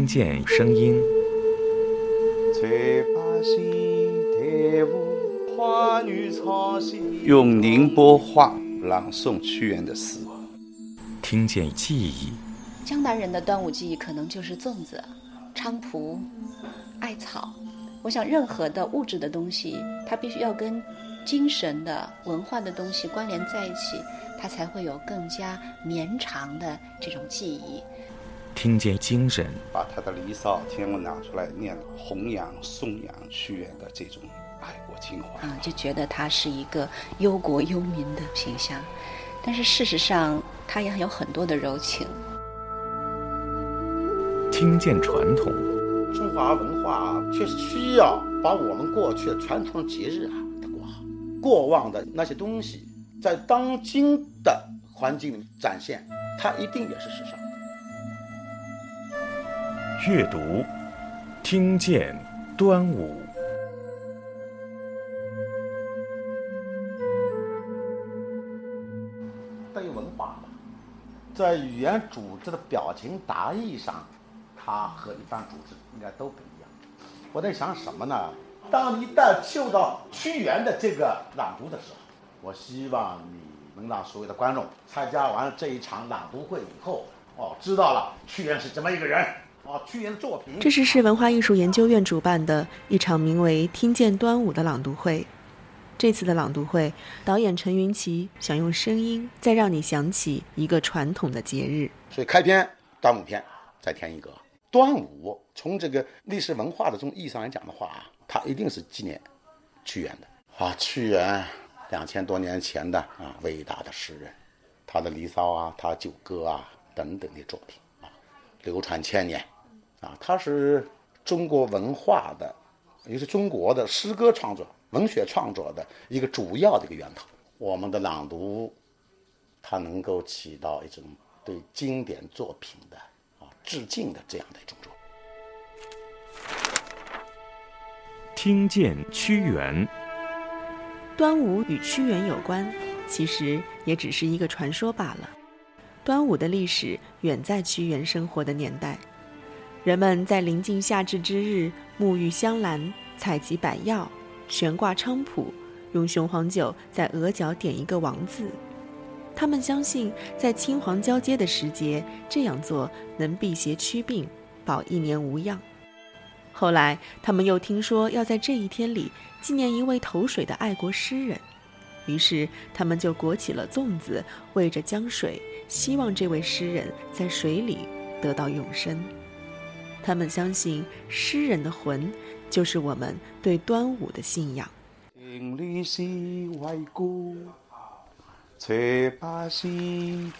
听见声音。用宁波话朗诵屈原的诗。听见记忆。江南人的端午记忆可能就是粽子、菖蒲、艾草。我想，任何的物质的东西，它必须要跟精神的、文化的东西关联在一起，它才会有更加绵长的这种记忆。听见精神，把他的《离骚》全部拿出来念，弘扬、颂扬屈原的这种爱国情怀啊，就觉得他是一个忧国忧民的形象。但是事实上，他也有很多的柔情。听见传统，中华文化确实需要把我们过去的传统节日啊过好，过往的那些东西，在当今的环境里展现，它一定也是时尚。阅读，听见端午。对文化，在语言组织的表情达意上，它和一般组织应该都不一样。我在想什么呢？当你一旦受到屈原的这个朗读的时候，我希望你能让所有的观众参加完这一场朗读会以后，哦，知道了屈原是怎么一个人。屈原的作品。这是市文化艺术研究院主办的一场名为《听见端午》的朗读会。这次的朗读会，导演陈云奇想用声音再让你想起一个传统的节日。所以开篇端午篇，再添一个端午。从这个历史文化的这种意义上来讲的话啊，它一定是纪念屈原的啊。屈原两千多年前的啊伟大的诗人，他的《离骚》啊，他《九歌》啊等等的作品啊，流传千年。啊，它是中国文化的，也是中国的诗歌创作、文学创作的一个主要的一个源头。我们的朗读，它能够起到一种对经典作品的啊致敬的这样的一种作用。听见屈原，端午与屈原有关，其实也只是一个传说罢了。端午的历史远在屈原生活的年代。人们在临近夏至之日，沐浴香兰，采集百药，悬挂菖蒲，用雄黄酒在额角点一个王字。他们相信，在青黄交接的时节，这样做能辟邪驱病，保一年无恙。后来，他们又听说要在这一天里纪念一位投水的爱国诗人，于是他们就裹起了粽子，喂着江水，希望这位诗人在水里得到永生。他们相信诗人的魂，就是我们对端午的信仰。情侣是为故，翠柏是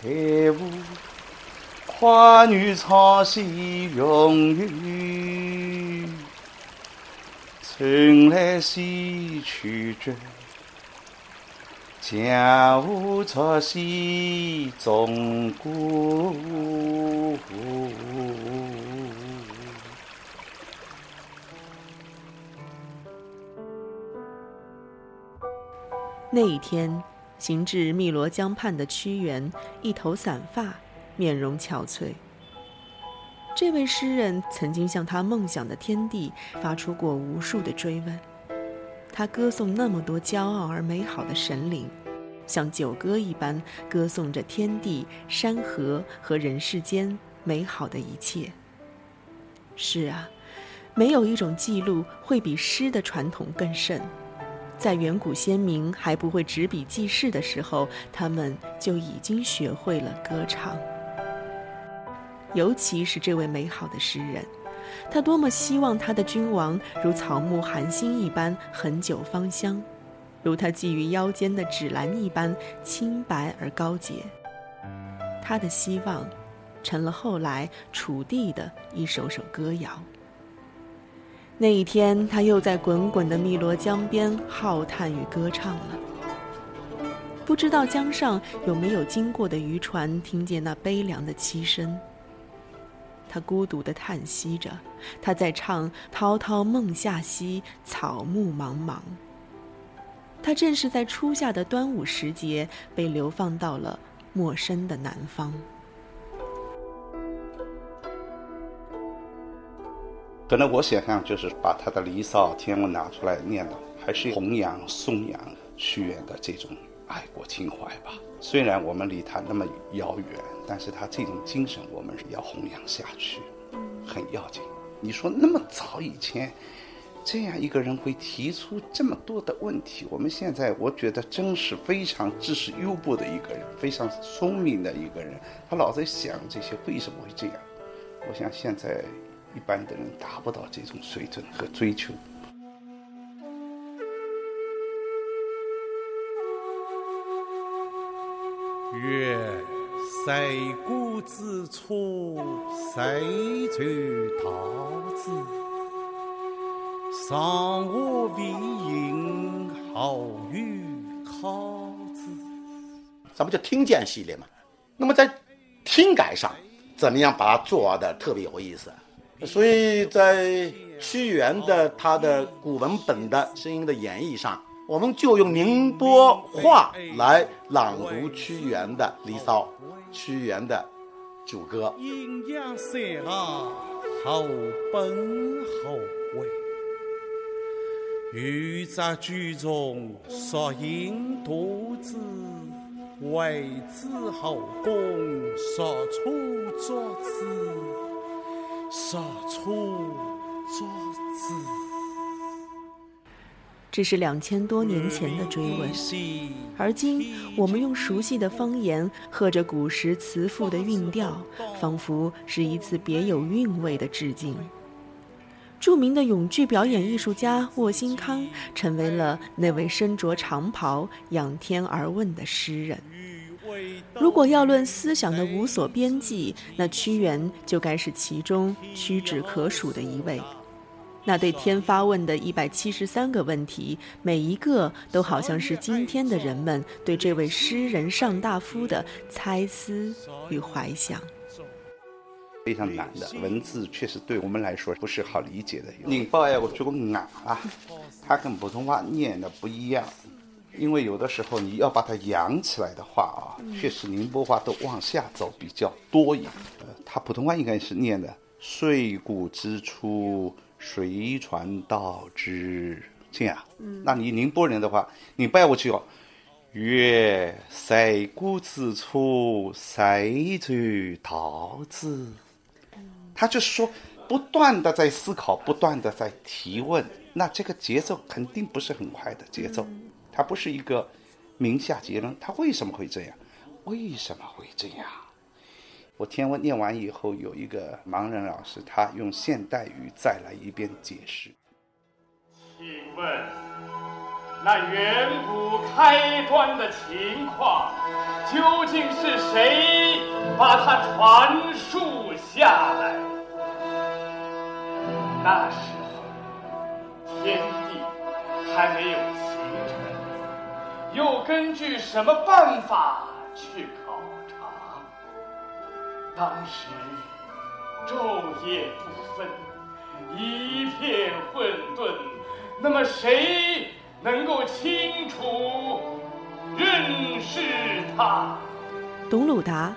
台舞，花女唱是荣誉，春来是曲折，江湖唱是中国。那一天，行至汨罗江畔的屈原，一头散发，面容憔悴。这位诗人曾经向他梦想的天地发出过无数的追问，他歌颂那么多骄傲而美好的神灵，像九歌一般歌颂着天地、山河和人世间美好的一切。是啊，没有一种记录会比诗的传统更甚。在远古先民还不会执笔记事的时候，他们就已经学会了歌唱。尤其是这位美好的诗人，他多么希望他的君王如草木含辛一般恒久芳香，如他系于腰间的芷兰一般清白而高洁。他的希望，成了后来楚地的一首首歌谣。那一天，他又在滚滚的汨罗江边浩叹与歌唱了。不知道江上有没有经过的渔船听见那悲凉的凄声。他孤独地叹息着，他在唱“滔滔梦下兮，草木茫茫”。他正是在初夏的端午时节被流放到了陌生的南方。可能我想象就是把他的《离骚》《天问》拿出来念了，还是弘扬、颂扬屈原的这种爱国情怀吧。虽然我们离他那么遥远，但是他这种精神我们是要弘扬下去，很要紧。你说那么早以前，这样一个人会提出这么多的问题，我们现在我觉得真是非常知识优博的一个人，非常聪明的一个人。他老在想这些为什么会这样？我想现在。一般的人达不到这种水准和追求。月塞谷之处，塞竹桃子。上我为迎，好雨考子。咱们就听见系列嘛。那么在听感上，怎么样把它做的特别有意思？所以在屈原的他的古文本的声音的演绎上，我们就用宁波话来朗读屈原的《离骚》，屈原的九歌。阴阳三行好本好位，欲在剧中说引肚子，为之后宫说出作子。杀出作子。这是两千多年前的追问，而今我们用熟悉的方言，和着古时词赋的韵调，仿佛是一次别有韵味的致敬。著名的咏剧表演艺术家沃辛康，成为了那位身着长袍仰天而问的诗人。如果要论思想的无所边际，那屈原就该是其中屈指可数的一位。那对天发问的一百七十三个问题，每一个都好像是今天的人们对这位诗人上大夫的猜思与怀想。非常难的文字，确实对我们来说不是好理解的。宁波呀，我觉得硬啊，它跟普通话念的不一样。因为有的时候你要把它扬起来的话啊，确实宁波话都往下走比较多一点。呃，他普通话应该是念的“岁谷之初，随传道之”这样。嗯，那你宁波人的话，你拜过去哦，“月塞谷之处，塞船到之”。他就是说，不断的在思考，不断的在提问，那这个节奏肯定不是很快的节奏。他不是一个明下结论，他为什么会这样？为什么会这样？我天文念完以后，有一个盲人老师，他用现代语再来一遍解释。请问，那远古开端的情况，究竟是谁把它传述下来？那时候，天地还没有。又根据什么办法去考察？当时昼夜不分，一片混沌。那么谁能够清楚认识他？董鲁达，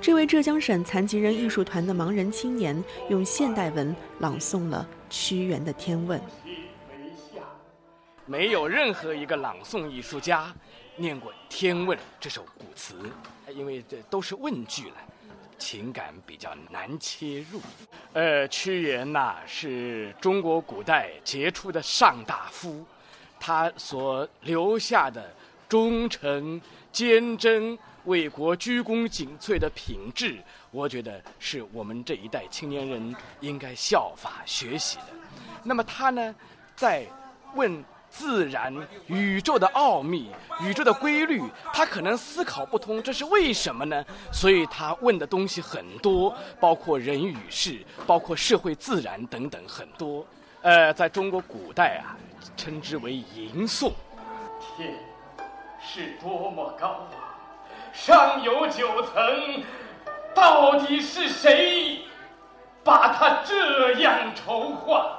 这位浙江省残疾人艺术团的盲人青年，用现代文朗诵了屈原的《天问》。没有任何一个朗诵艺术家念过《天问》这首古词，因为这都是问句了，情感比较难切入。呃，屈原呐是中国古代杰出的上大夫，他所留下的忠诚、坚贞、为国鞠躬尽瘁的品质，我觉得是我们这一代青年人应该效法学习的。那么他呢，在问。自然、宇宙的奥秘、宇宙的规律，他可能思考不通，这是为什么呢？所以他问的东西很多，包括人与事，包括社会、自然等等很多。呃，在中国古代啊，称之为吟诵。天是多么高啊，上有九层，到底是谁把它这样筹划？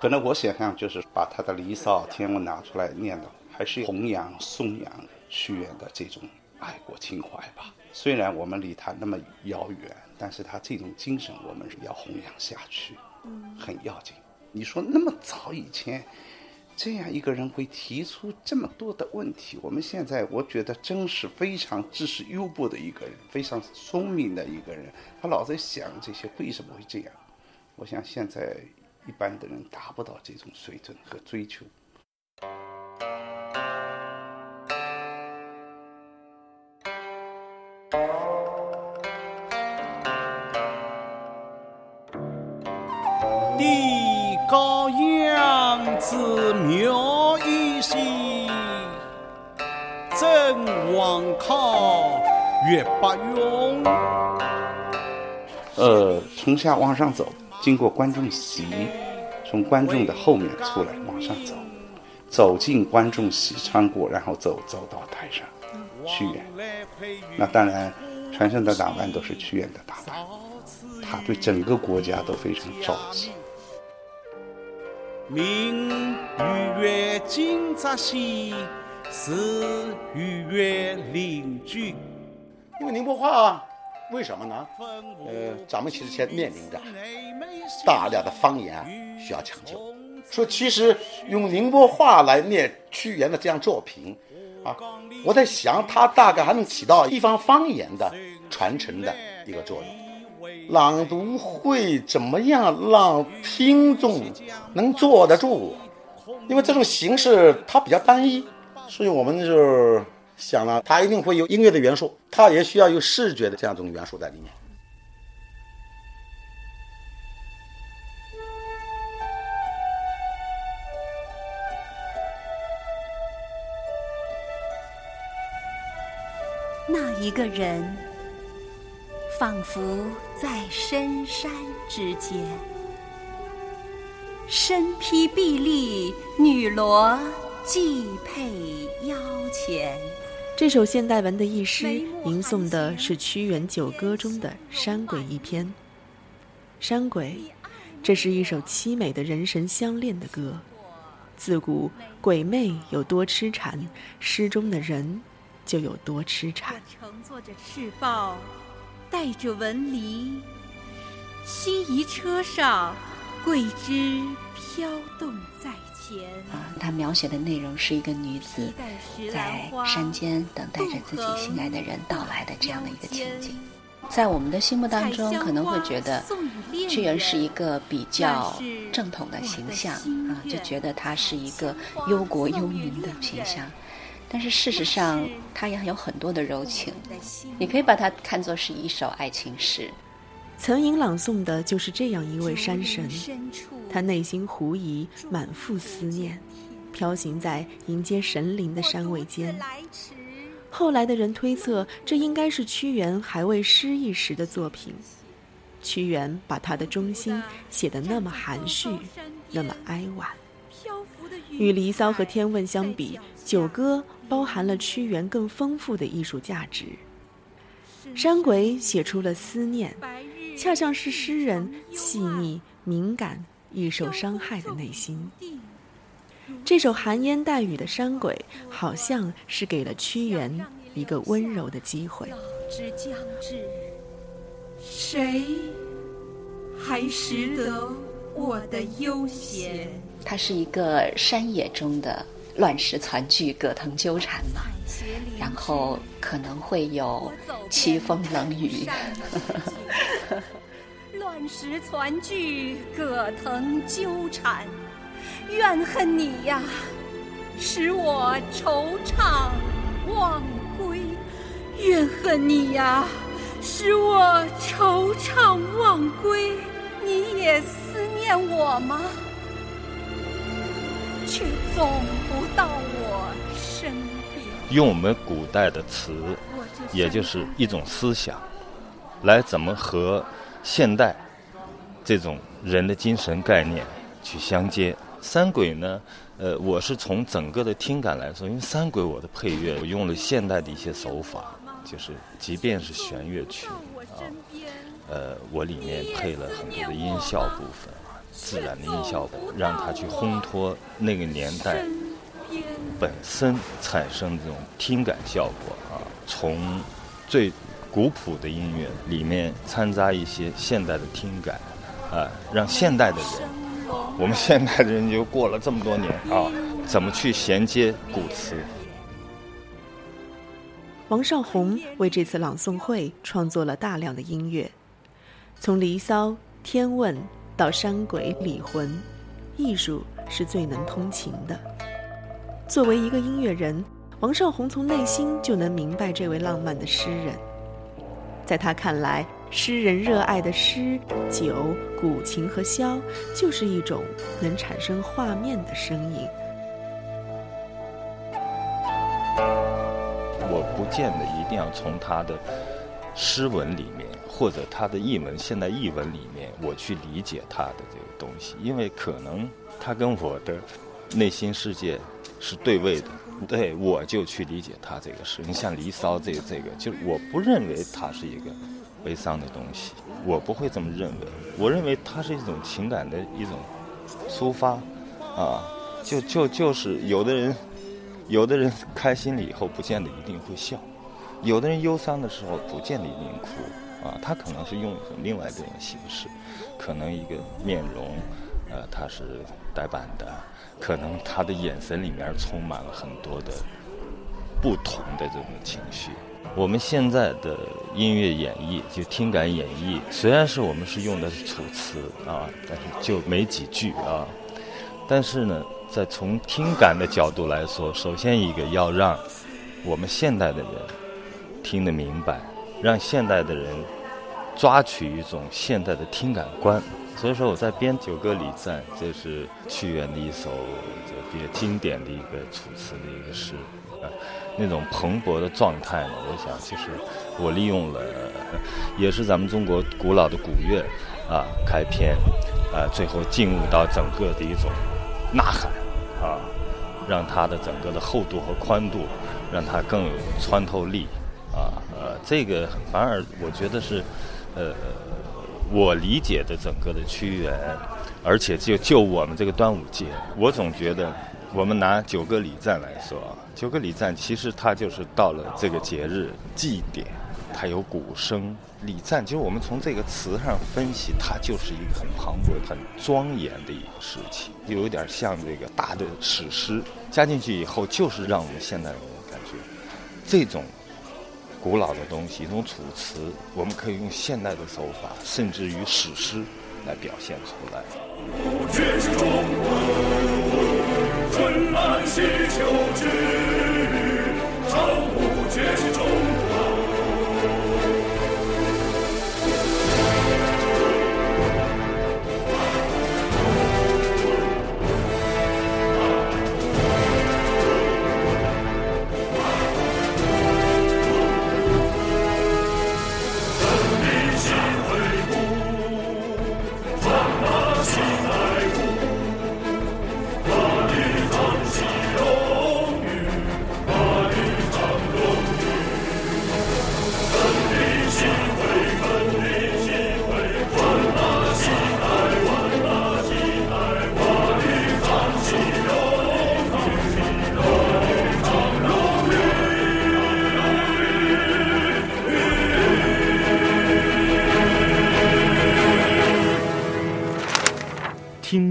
可能我想象就是把他的《离骚》《天文》拿出来念的，还是弘扬、颂扬屈原的这种爱国情怀吧。虽然我们离他那么遥远，但是他这种精神我们是要弘扬下去，很要紧。你说那么早以前，这样一个人会提出这么多的问题，我们现在我觉得真是非常知识优博的一个人，非常聪明的一个人。他老在想这些为什么会这样？我想现在。一般的人达不到这种水准和追求。地高阳子苗一心，真王靠岳不用。呃，从下往上走。经过观众席，从观众的后面出来往上走，走进观众席，穿过，然后走走到台上。屈原，那当然，全身的打扮都是屈原的打扮。他对整个国家都非常着急。明与月今朝夕，是与月邻居。因为宁波话。为什么呢？呃，咱们其实现在面临着大量的方言需要抢救。说其实用宁波话来念屈原的这样作品，啊，我在想，它大概还能起到地方方言的传承的一个作用。朗读会怎么样让听众能坐得住？因为这种形式它比较单一，所以我们就。想了，它一定会有音乐的元素，它也需要有视觉的这样一种元素在里面。那一个人，仿佛在深山之间，身披碧丽，女罗系佩腰前。这首现代文的一诗，吟诵的是屈原《九歌》中的《山鬼》一篇。《山鬼》，这是一首凄美的人神相恋的歌。自古鬼魅有多痴缠，诗中的人就有多痴缠。乘坐着赤豹，带着文篱，西夷车上，桂枝飘动在。啊，他描写的内容是一个女子在山间等待着自己心爱的人到来的这样的一个情景。在我们的心目当中，可能会觉得屈原是一个比较正统的形象啊，就觉得他是一个忧国忧民的形象。但是事实上，他也有很多的柔情。你可以把它看作是一首爱情诗。曾吟朗诵的就是这样一位山神，他内心狐疑，满腹思念，飘行在迎接神灵的山尾间。后来的人推测，这应该是屈原还未失意时的作品。屈原把他的中心写得那么含蓄，那么哀婉。与《离骚》和《天问》相比，《九歌》包含了屈原更丰富的艺术价值。《山鬼》写出了思念。恰像是诗人细腻、敏感、易受伤害的内心。这首含烟带雨的《山鬼》，好像是给了屈原一个温柔的机会。之将至，谁还识得我的悠闲？它是一个山野中的乱石攒聚，葛藤纠缠嘛，然后可能会有凄风冷雨。乱石攒聚，葛藤纠缠，怨恨你呀，使我惆怅忘归；怨恨你呀，使我惆怅忘归。你也思念我吗？却总不到我身边。用我们古代的词，也就是一种思想，来怎么和现代这种人的精神概念去相接。三鬼呢，呃，我是从整个的听感来说，因为三鬼我的配乐我用了现代的一些手法，就是即便是弦乐曲啊，呃，我里面配了很多的音效部分，自然的音效部分，让它去烘托那个年代本身产生这种听感效果啊。从最古朴的音乐里面掺杂一些现代的听感，啊，让现代的人。我们现代的人就过了这么多年啊，怎么去衔接古词？王少红为这次朗诵会创作了大量的音乐，从《离骚》《天问》到《山鬼》《李魂》，艺术是最能通情的。作为一个音乐人，王少红从内心就能明白这位浪漫的诗人。在他看来，诗人热爱的诗、酒、古琴和箫，就是一种能产生画面的声音。我不见得一定要从他的诗文里面，或者他的译文、现代译文里面，我去理解他的这个东西，因为可能他跟我的内心世界是对位的。对，我就去理解他这个诗。你像《离骚》这这个，就是我不认为它是一个。悲伤的东西，我不会这么认为。我认为它是一种情感的一种抒发，啊，就就就是有的人，有的人开心了以后，不见得一定会笑；有的人忧伤的时候，不见得一定哭，啊，他可能是用一种另外一种形式，可能一个面容，呃，他是呆板的，可能他的眼神里面充满了很多的不同的这种情绪。我们现在的音乐演绎，就听感演绎，虽然是我们是用的是楚辞啊，但是就没几句啊。但是呢，在从听感的角度来说，首先一个要让我们现代的人听得明白，让现代的人抓取一种现代的听感观。所以说我在编《九歌礼赞》，这是屈原的一首比较经典的一个楚辞的一个诗。啊那种蓬勃的状态呢，我想其实我利用了，也是咱们中国古老的古乐啊开篇，啊最后进入到整个的一种呐喊啊，让它的整个的厚度和宽度，让它更有穿透力啊呃这个反而我觉得是呃我理解的整个的屈原，而且就就我们这个端午节，我总觉得。我们拿九个礼赞来说啊，九个礼赞其实它就是到了这个节日祭典，它有鼓声。礼赞其实我们从这个词上分析，它就是一个很磅礴、很庄严的一个事情，就有点像这个大的史诗。加进去以后，就是让我们现代人感觉，这种古老的东西，一种楚辞，我们可以用现代的手法，甚至于史诗来表现出来。春来喜秋之，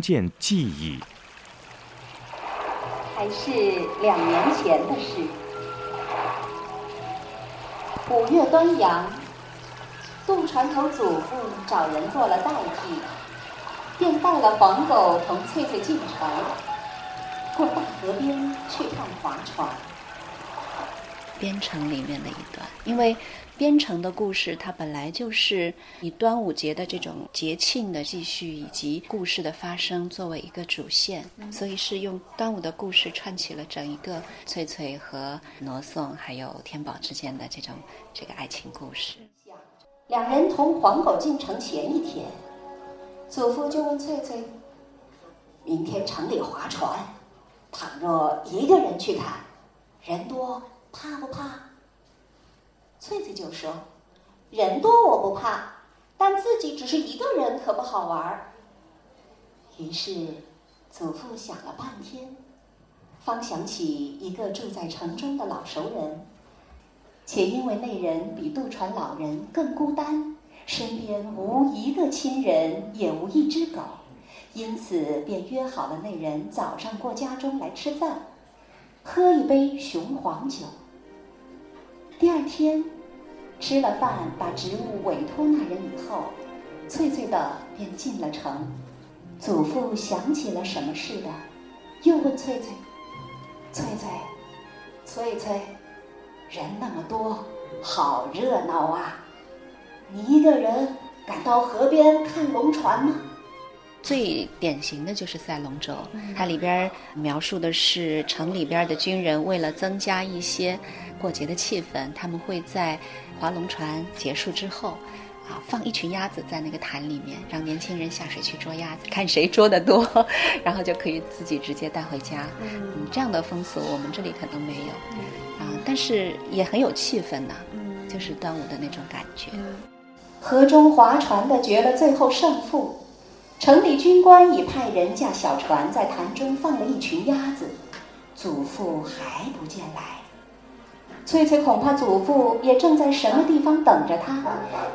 见记忆，还是两年前的事。五月端阳，渡船头祖父找人做了代替，便带了黄狗同翠翠进城，过大河边去看划船。边城里面的一段，因为编程的故事它本来就是以端午节的这种节庆的继续以及故事的发生作为一个主线，所以是用端午的故事串起了整一个翠翠和罗宋还有天宝之间的这种这个爱情故事。两人同黄狗进城前一天，祖父就问翠翠：“明天城里划船，倘若一个人去看，人多怕不怕？”翠翠就说：“人多我不怕，但自己只是一个人可不好玩儿。”于是祖父想了半天，方想起一个住在城中的老熟人。且因为那人比渡船老人更孤单，身边无一个亲人，也无一只狗，因此便约好了那人早上过家中来吃饭，喝一杯雄黄酒。第二天，吃了饭，把职务委托那人以后，翠翠的便进了城。祖父想起了什么似的，又问翠翠：“翠翠，翠翠。”人那么多，好热闹啊！你一个人敢到河边看龙船吗？最典型的就是赛龙舟，它里边描述的是城里边的军人为了增加一些过节的气氛，他们会在划龙船结束之后，啊，放一群鸭子在那个潭里面，让年轻人下水去捉鸭子，看谁捉得多，然后就可以自己直接带回家。嗯，这样的风俗我们这里可能没有。啊但是也很有气氛呐，就是端午的那种感觉。河中划船的决了最后胜负，城里军官已派人驾小船在潭中放了一群鸭子，祖父还不见来。翠翠恐怕祖父也正在什么地方等着他，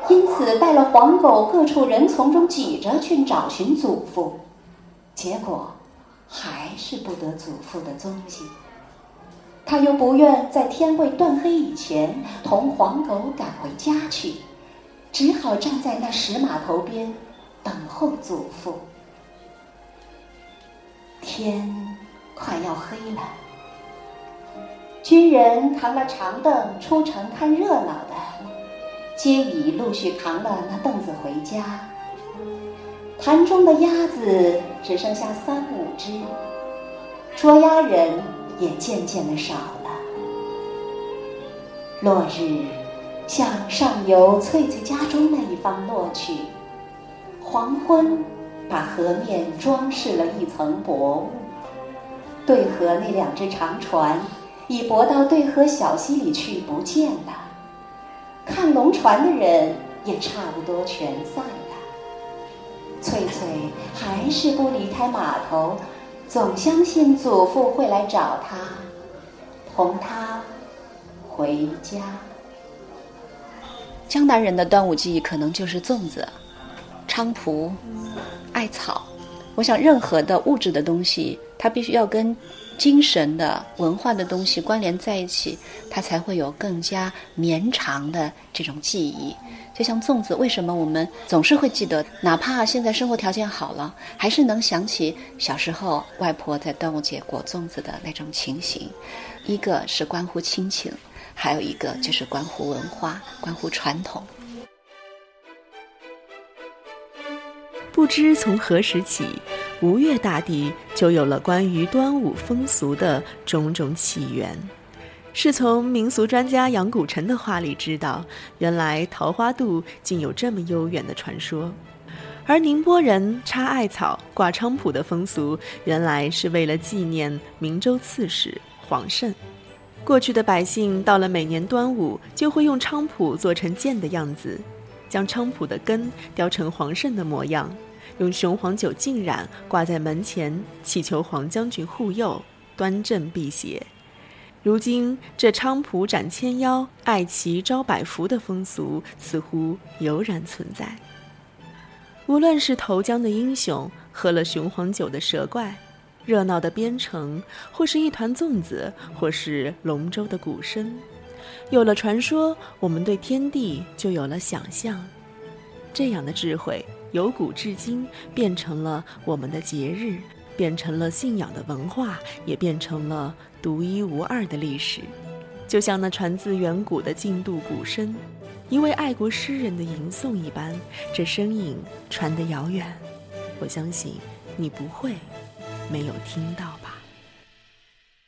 因此带了黄狗各处人丛中挤着去找寻祖父，结果还是不得祖父的踪迹。他又不愿在天未断黑以前同黄狗赶回家去，只好站在那石码头边等候祖父。天快要黑了，军人扛了长凳出城看热闹的，皆已陆续扛了那凳子回家。潭中的鸭子只剩下三五只，捉鸭人。也渐渐的少了。落日向上游翠翠家中那一方落去，黄昏把河面装饰了一层薄雾。对河那两只长船已泊到对河小溪里去不见了，看龙船的人也差不多全散了。翠翠还是不离开码头。总相信祖父会来找她，同她回家。江南人的端午记忆可能就是粽子、菖蒲、艾草。我想，任何的物质的东西，它必须要跟精神的、文化的东西关联在一起，它才会有更加绵长的这种记忆。就像粽子，为什么我们总是会记得？哪怕现在生活条件好了，还是能想起小时候外婆在端午节裹粽子的那种情形。一个是关乎亲情，还有一个就是关乎文化、关乎传统。不知从何时起，吴越大地就有了关于端午风俗的种种起源。是从民俗专家杨谷城的话里知道，原来桃花渡竟有这么悠远的传说，而宁波人插艾草、挂菖蒲的风俗，原来是为了纪念明州刺史黄慎。过去的百姓到了每年端午，就会用菖蒲做成剑的样子，将菖蒲的根雕成黄慎的模样，用雄黄酒浸染挂在门前，祈求黄将军护佑，端正辟邪。如今，这菖蒲斩千妖、爱旗招百福的风俗似乎悠然存在。无论是投江的英雄，喝了雄黄酒的蛇怪，热闹的边城，或是一团粽子，或是龙舟的鼓声，有了传说，我们对天地就有了想象。这样的智慧，由古至今，变成了我们的节日。变成了信仰的文化，也变成了独一无二的历史。就像那传自远古的晋度鼓声，一位爱国诗人的吟诵一般，这声音传得遥远。我相信你不会没有听到。